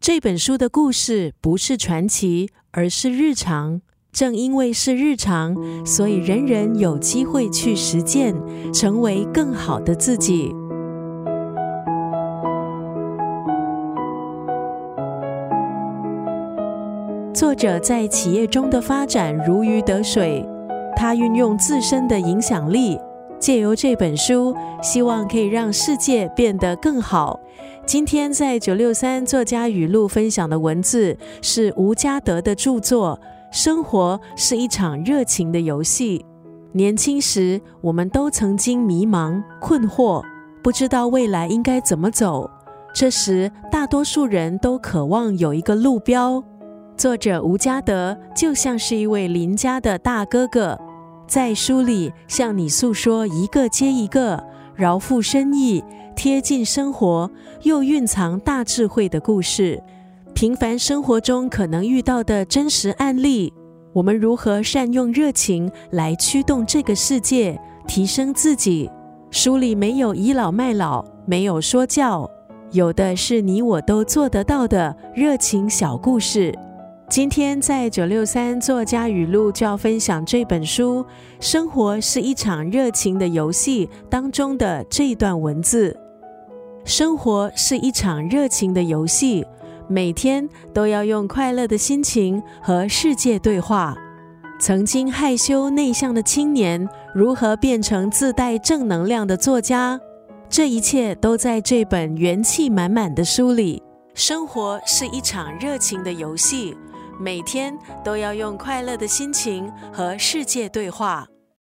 这本书的故事不是传奇，而是日常。正因为是日常，所以人人有机会去实践，成为更好的自己。作者在企业中的发展如鱼得水，他运用自身的影响力，借由这本书，希望可以让世界变得更好。今天在九六三作家语录分享的文字是吴家德的著作。生活是一场热情的游戏。年轻时，我们都曾经迷茫、困惑，不知道未来应该怎么走。这时，大多数人都渴望有一个路标。作者吴家德就像是一位邻家的大哥哥，在书里向你诉说一个接一个饶富深意、贴近生活又蕴藏大智慧的故事。平凡生活中可能遇到的真实案例，我们如何善用热情来驱动这个世界，提升自己？书里没有倚老卖老，没有说教，有的是你我都做得到的热情小故事。今天在九六三作家语录就要分享这本书《生活是一场热情的游戏》当中的这一段文字：生活是一场热情的游戏。每天都要用快乐的心情和世界对话。曾经害羞内向的青年，如何变成自带正能量的作家？这一切都在这本元气满满的书里。生活是一场热情的游戏，每天都要用快乐的心情和世界对话。